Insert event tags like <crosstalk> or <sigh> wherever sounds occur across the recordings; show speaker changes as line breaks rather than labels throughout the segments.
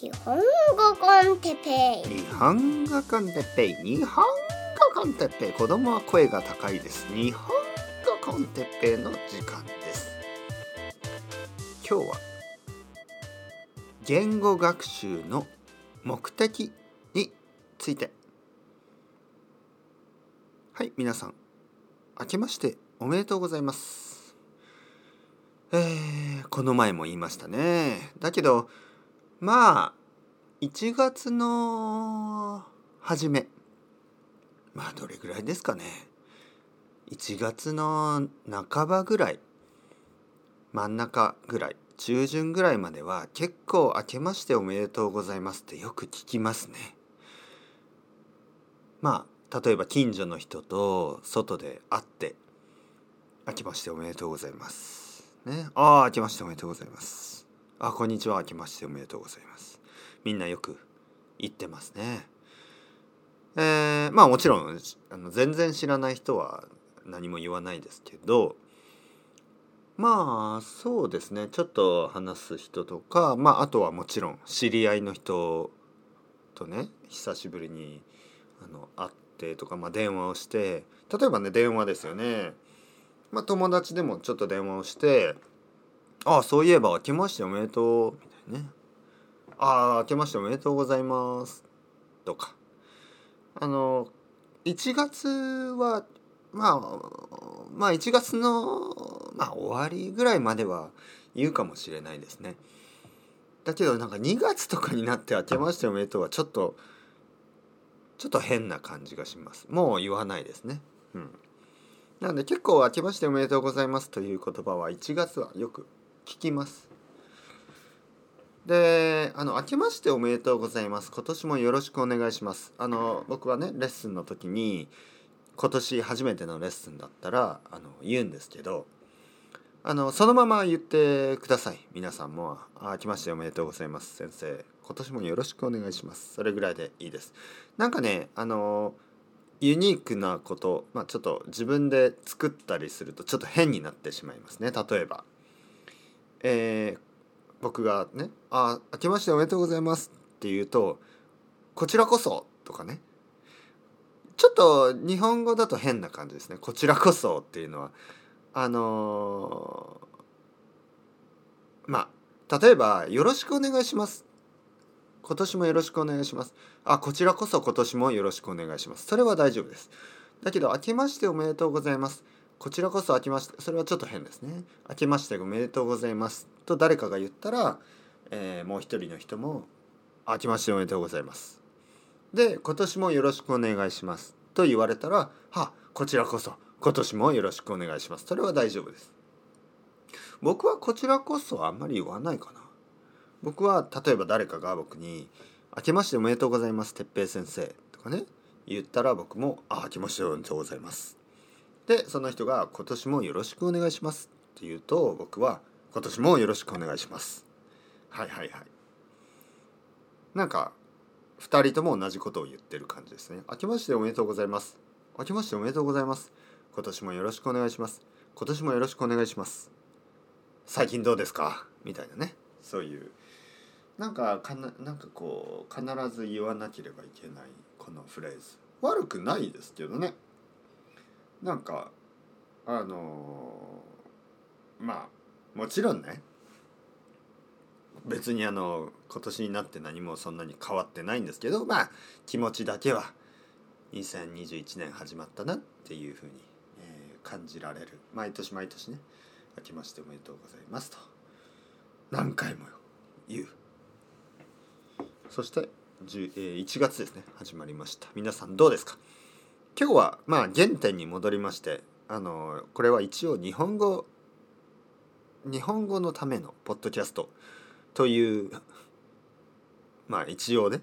日本語 con Teppei。
日本語 con Teppei。日本語 con Teppei。子供は声が高いです。日本語 con Teppei の時間です。今日は言語学習の目的について。はい皆さん。明けましておめでとうございます。えー、この前も言いましたね。だけどまあ1月の初め。まあどれぐらいですかね。1月の半ばぐらい。真ん中ぐらい。中旬ぐらいまでは結構明けましておめでとうございますってよく聞きますね。まあ例えば近所の人と外で会って明けましておめでとうございます。ね。ああ明けましておめでとうございます。あこんにちは。明けましておめでとうございます。みんなよく言ってますね。えー、まあもちろんあの全然知らない人は何も言わないですけどまあそうですね。ちょっと話す人とかまああとはもちろん知り合いの人とね久しぶりにあの会ってとか、まあ、電話をして例えばね電話ですよね、まあ、友達でもちょっと電話をして「ああそういえば明けましておめでとう」みたいなね「ああ明けましておめでとうございます」とかあの1月はまあまあ1月の、まあ、終わりぐらいまでは言うかもしれないですね。だけどなんか2月とかになって「明けましておめでとう」はちょっとちょっと変な感じがします。もう言わないですね。うん。なので結構「明けましておめでとうございます」という言葉は1月はよく聞きます。で、あの、明けましておめでとうございます。今年もよろしくお願いします。あの、僕はね、レッスンの時に、今年初めてのレッスンだったら、あの、言うんですけど、あの、そのまま言ってください。皆さんも、あ明けましておめでとうございます。先生、今年もよろしくお願いします。それぐらいでいいです。なんかね、あの、ユニークなこと、まあ、ちょっと自分で作ったりするとちょっと変になってしまいますね。例えば、えー僕がね「あ明けましておめでとうございます」って言うと「こちらこそ」とかねちょっと日本語だと変な感じですね「こちらこそ」っていうのはあのー、まあ例えば「よろしくお願いします」今年もよろしくお願いします。あ、こちらこそ今年もよろしくお願いします。それは大丈夫です。だけど、明けましておめでとうございます。こちらこそ明けましてそれはちょっと変ですね。明けましておめでとうございます。と誰かが言ったら、えー、もう一人の人も明けましておめでとうございます。で今年もよろしくお願いします。と言われたらはこちらこそ。今年もよろしくお願いします。それは大丈夫です。僕はこちらこそあんまり言わないかな。僕は例えば誰かが僕に「明けましておめでとうございます哲平先生」とかね言ったら僕も「あ明けましておめでとうございます」でその人が「今年もよろしくお願いします」って言うと僕は「今年もよろしくお願いします」はいはいはい。なんか2人とも同じことを言ってる感じですね「明けましておめでとうございます」「明けましておめでとうございます」「今年もよろしくお願いします」「今年もよろしくお願いします」「最近どうですか?」みたいなね。そういう。なんかかななんかこう必ず言わなければいけないこのフレーズ。悪くないですけどね。なんかあのー、まあもちろんね。別にあの今年になって何もそんなに変わってないんですけどまあ気持ちだけは2021年始まったなっていうふうに、えー、感じられる。毎年毎年ね明けましておめでとうございますと。何回も言う。そして、1月ですね始まりました。皆さんどうですか？今日はまあ原点に戻りましてあのこれは一応日本語日本語のためのポッドキャストというまあ一応ね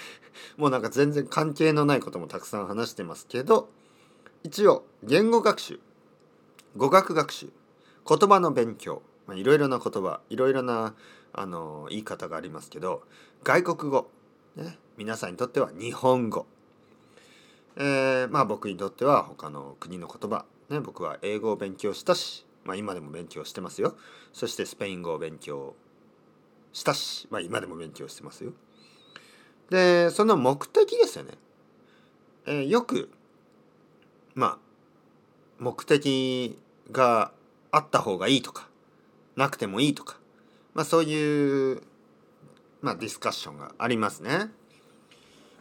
<laughs> もうなんか全然関係のないこともたくさん話してますけど一応言語学習語学学習言葉の勉強いろいろな言葉いろいろなあの言い方がありますけど外国語、ね、皆さんにとっては日本語。えー、まあ僕にとっては他の国の言葉、ね、僕は英語を勉強したし、まあ、今でも勉強してますよそしてスペイン語を勉強したし、まあ、今でも勉強してますよ。でその目的ですよね。えー、よくまあ目的があった方がいいとかなくてもいいとか、まあ、そういう、まあ、ディスカッションがありますね。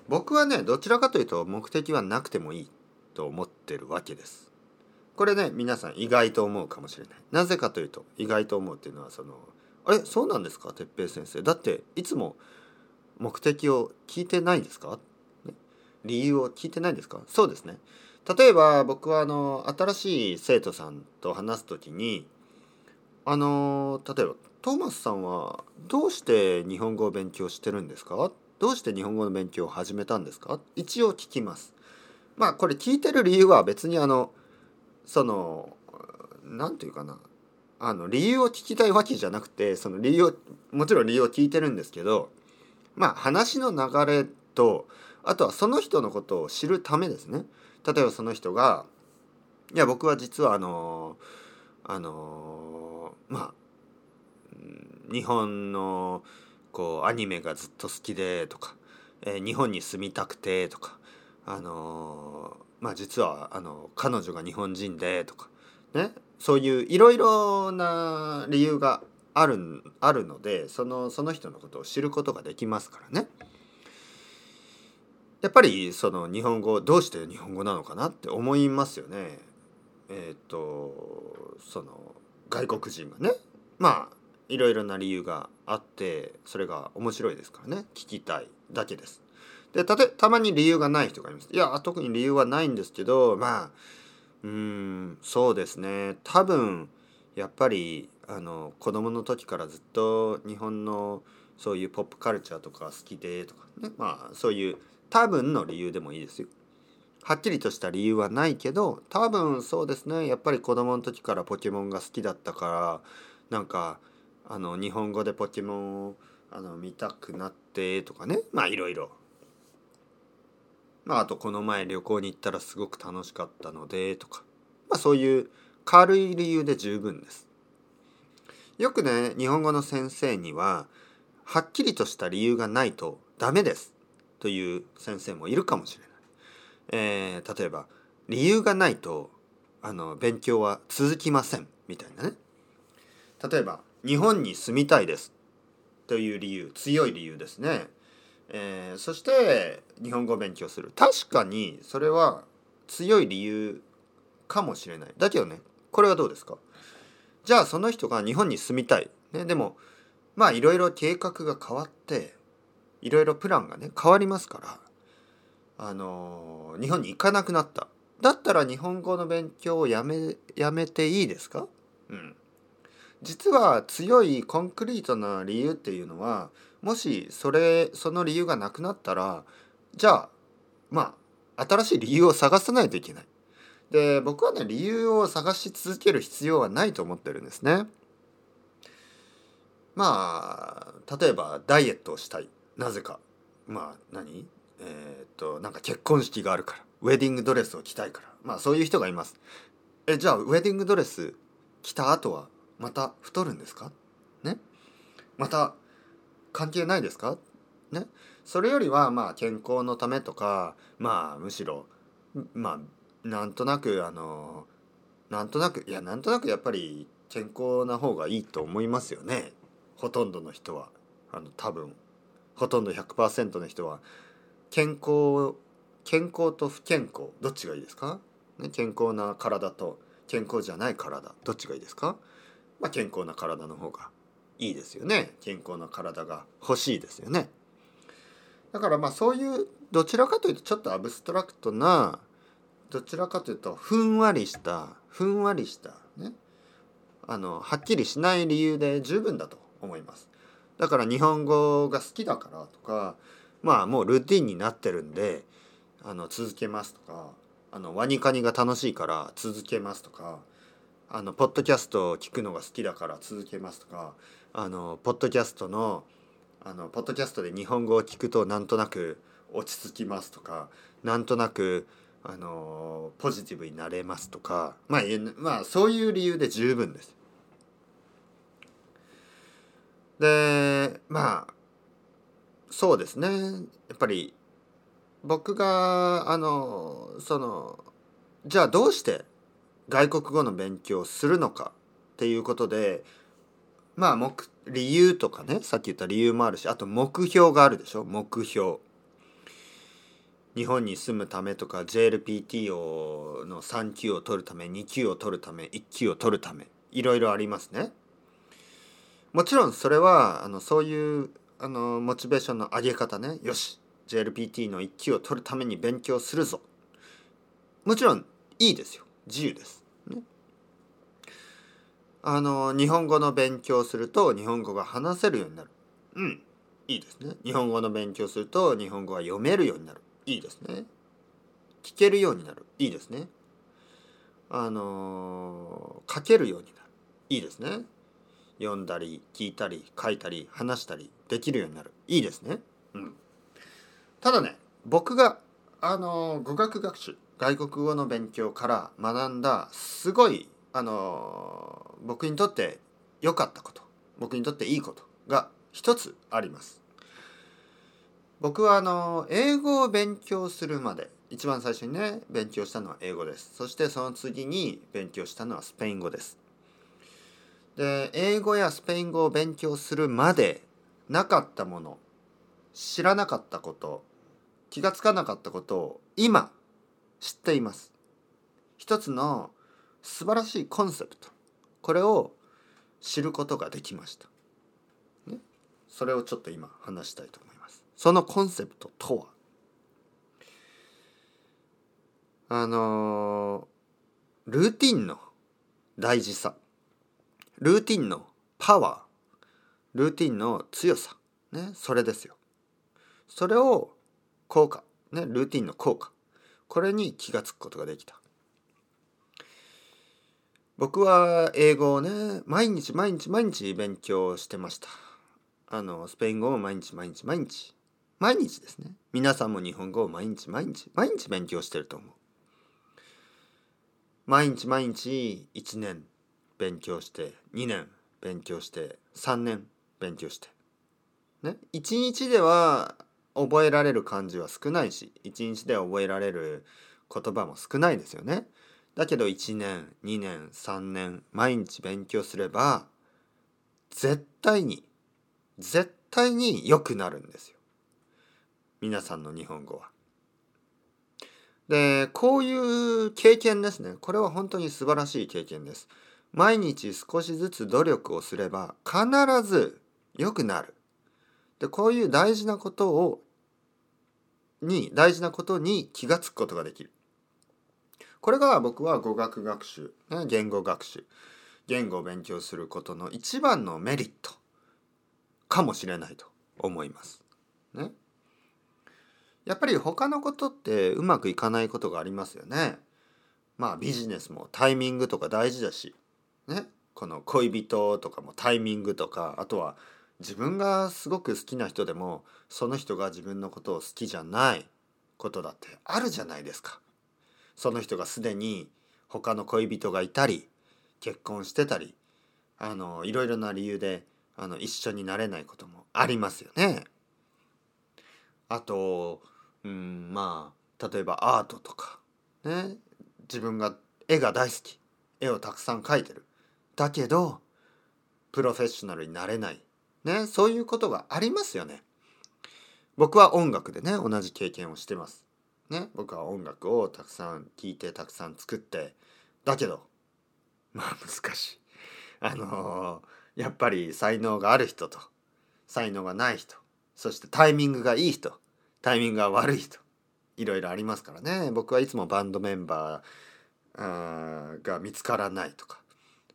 僕はねどちらかというと目的はなくてもいいと思ってるわけです。これね皆さん意外と思うかもしれない。なぜかというと意外と思うっていうのはそのあれそうなんですか？哲平先生。だっていつも目的を聞いてないですか、理由を聞いてないですか？そうですね。例えば僕はあの新しい生徒さんと話す時にあの例えばトーマスさんはどうして日本語を勉強してるんですか？どうして日本語の勉強を始めたんですか？一応聞きます。まあこれ聞いてる理由は別にあのその何て言うかな。あの理由を聞きたいわけじゃなくてその理由をもちろん理由を聞いてるんですけどまあ話の流れとあとはその人のことを知るためですね。例えばその人が「いや僕は実はあのあのまあ日本のこうアニメがずっと好きで」とか、えー、日本に住みたくて」とかあのまあ実はあの彼女が日本人でとかねそういういろいろな理由があるあるのでそのその人のことを知ることができますからね。やっぱりその日本語どうして日本語なのかなって思いますよね。えっ、とその外国人がねまあいろいろな理由があってそれが面白いですからね聞きたいだけです。でたてたまに理由がない人がいます。いや特に理由はないんですけどまあうんそうですね多分やっぱりあの子供の時からずっと日本のそういうポップカルチャーとか好きでとかねまあそういう多分の理由でもいいですよ。はっきりとした理由はないけど多分そうですねやっぱり子供の時からポケモンが好きだったからなんかあの日本語でポケモンをあの見たくなってとかねまあいろいろ。まあ、あとこの前旅行に行ったらすごく楽しかったのでとか、まあ、そういう軽い理由で十分です。よくね日本語の先生にははっきりとした理由がないとダメですという先生もいるかもしれない。えー、例えば理由がないとあの勉強は続きませんみたいなね。例えば日本に住みたいです。という理由強い理由ですね。えー、そして日本語を勉強する。確かにそれは強い理由かもしれない。だけどねこれはどうですか？じゃあその人が日本に住みたい、ね、でもまあいろいろ計画が変わっていろいろプランがね変わりますからあのー、日本に行かなくなった。だったら日本語の勉強をやめやめていいですか？うん。実は強いコンクリートな理由っていうのはもしそれその理由がなくなったらじゃあまあ新しい理由を探さないといけない。で僕はね理由を探し続ける必要はないと思ってるんですね。まあ例えばダイエットをしたいなぜかまあ何？えー、っとなんか結婚式があるからウェディングドレスを着たいからまあそういう人がいます。えじゃあウェディングドレス着た後はまた太るんですか？ね？また関係ないですか？ね？それよりはまあ健康のためとかまあむしろまあなんとなくあのなんとなくいやなんとなくやっぱり健康な方がいいと思いますよね。ほとんどの人は。あの多分。ほとんど100%の人は。健康健康と不健康どっちがいいですか、ね、健康な体と健康じゃない体どっちがいいですか、まあ、健康な体の方がいいですよね。健康な体が欲しいですよね。だからまあそういうどちらかというとちょっとアブストラクトなどちらかというとふんわりしたふんわりしたねあのはっきりしない理由で十分だと思います。だから日本語が好きだからとかまあもうルーティンになってるんであの続けますとかあのワニカニが楽しいから続けますとかあのポッドキャストを聞くのが好きだから続けますとかあのポッドキャストのあのポッドキャストで日本語を聞くとなんとなく落ち着きますとかなんとなくあのポジティブになれますとかまあ、まあ、そういう理由で十分です。でまあそうですねやっぱり僕があのそのじゃあどうして外国語の勉強をするのかっていうことでまあ目理由とかねさっき言った理由もあるしあと目標があるでしょ？目標。日本に住むためとか JLPT をの3級を取るため2級を取るため1級を取るためいろいろありますね。もちろんそれはあのそういうあのモチベーションの上げ方ね。よし JLPT の1級を取るために勉強するぞ。もちろんいいですよ。自由です、ね、あの日本語の勉強すると日本語が話せるようになる。うん。いいですね。日本語の勉強すると日本語が読めるようになる。いいですね。聞けるようになる。いいですね。あの書けるようになる。いいですね。読んだり聞いたり書いたり話したりできるようになる。いいですね。うん。ただね僕があの語学学習外国語の勉強から学んだすごいあの僕にとって良かったこと僕にとっていいことが一つあります。僕はあの英語を勉強するまで一番最初にね勉強したのは英語です。そしてその次に勉強したのはスペイン語です。で英語やスペイン語を勉強するまでなかったもの知らなかったこと気がつかなかったことを今知っています。一つの素晴らしいコンセプト。これを知ることができました、ね、それをちょっと今話したいと思います。そのコンセプトとは？あのルーティンの大事さ。ルーティンのパワー。ルーティンの強さ。ね。それですよ。それを効果、ね、ルーティンの効果。これに気が付くことができた。僕は英語をね毎日毎日毎日勉強してました。あのスペイン語も毎日毎日毎日毎日ですね。皆さんも日本語を毎日毎日毎日勉強してると思う。毎日毎日1年勉強して2年勉強して3年勉強して。ね？1日では覚えられる漢字は少ないし1日で覚えられる言葉も少ないですよね。だけど1年2年3年毎日勉強すれば絶対に絶対に良くなるんですよ。皆さんの日本語は。でこういう経験ですねこれは本当に素晴らしい経験です。毎日少しずつ努力をすれば必ず良くなる。でこういう大事なことをに大事なことに気がつくことができる。これが僕は語学学習、ね、言語学習言語を勉強することの一番のメリットかもしれないと思います。ね。やっぱり他のことってうまくいかないことがありますよね。まあビジネスもタイミングとか大事だし、ね。この恋人とかもタイミングとかあとは自分がすごく好きな人でもその人が自分のことを好きじゃないことだってあるじゃないですか。その人がすでに他の恋人がいたり結婚してたりあのいろいろな理由であの一緒になれないこともありますよね。あとうんまあ例えばアートとかね自分が絵が大好き絵をたくさん描いてるだけどプロフェッショナルになれないねそういうことがありますよね。僕は音楽でね同じ経験をしてます。ね僕は音楽をたくさん聴いてたくさん作ってだけどまあ難しい。あのー、やっぱり才能がある人と才能がない人そしてタイミングがいい人タイミングが悪い人いろいろありますからね僕はいつもバンドメンバーが見つからないとか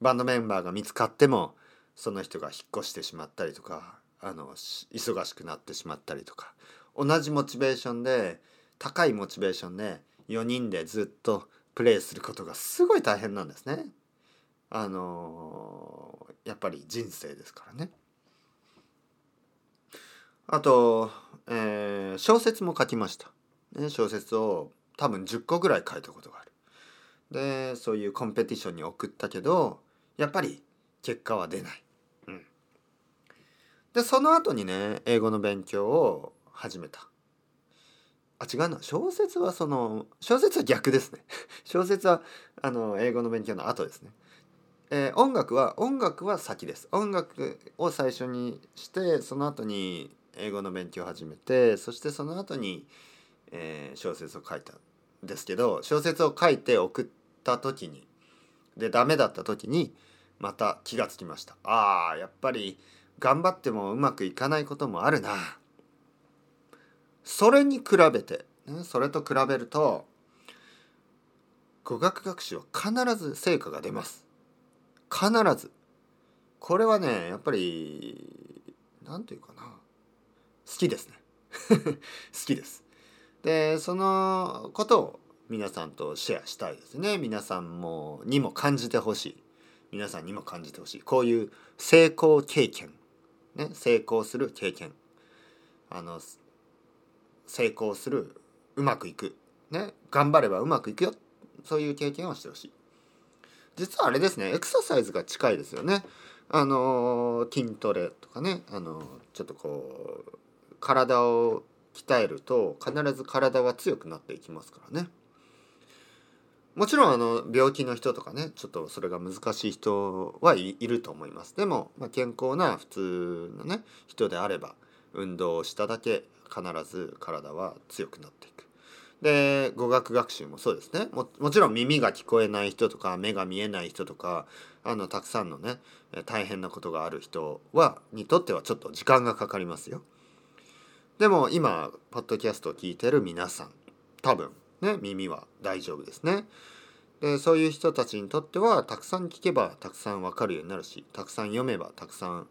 バンドメンバーが見つかってもその人が引っ越してしまったりとかあの忙しくなってしまったりとか同じモチベーションで高いモチベーションで4人でずっとプレイすることがすごい大変なんですね。あのやっぱり人生ですからね。あと、えー、小説も書きました。ね、小説を多分10個ぐらい書いたことがある。でそういうコンペティションに送ったけどやっぱり結果は出ない。でその後にね英語の勉強を始めた。あ違うな。小説はその小説は逆ですね。<laughs> 小説はあの英語の勉強の後ですね、えー、音楽は音楽は先です。音楽を最初にしてその後に英語の勉強を始めてそしてその後に、えー、小説を書いたんですけど小説を書いて送った時にでダメだった時にまた気がつきました。ああやっぱり頑張ってもうまくいかないこともあるな。それに比べて、ね、それと比べると語学学習は必ず成果が出ます。必ず。これはねやっぱり何て言うかな。好きですね。<laughs> 好きです。でそのことを皆さんとシェアしたいですね。皆さんもにも感じてほしい。皆さんにも感じてほしい。こういう成功経験。ね成功する経験。あの成功するうまくいく。ね頑張ればうまくいくよ。そういう経験をしてほしい。実はあれですねエクササイズが近いですよね。あの筋トレとかね。あのちょっとこう体を鍛えると必ず体は強くなっていきますからね。もちろんあの病気の人とかねちょっとそれが難しい人はいると思います。でも、まあ、健康な普通のね人であれば運動をしただけ必ず体は強くなっていく。で語学学習もそうですね。もちろん耳が聞こえない人とか目が見えない人とかあのたくさんのね大変なことがある人はにとってはちょっと時間がかかりますよ。でも今ポッドキャストを聞いてる皆さん多分ね耳は大丈夫ですね。でそういう人たちにとってはたくさん聞けばたくさん分かるようになるしたくさん読めばたくさん、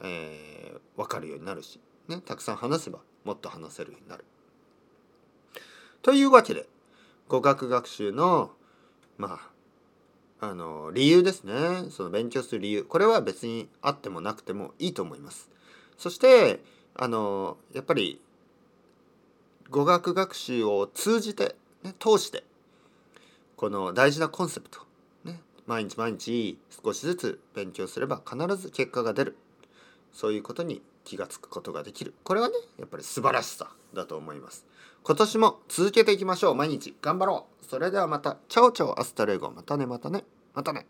えー、分かるようになるし、ね、たくさん話せばもっと話せるようになる。というわけで語学学習のまああの理由ですねその勉強する理由これは別にあってもなくてもいいと思います。そしてあのやっぱり語学学習を通じて、ね、通してこの大事なコンセプト、ね、毎日毎日少しずつ勉強すれば必ず結果が出る。そういうことに気が付くことができる。これはねやっぱり素晴らしさだと思います。今年も続けていきましょう。毎日頑張ろう。それではまた。 Chao chao hasta luego。またねまたね。またね。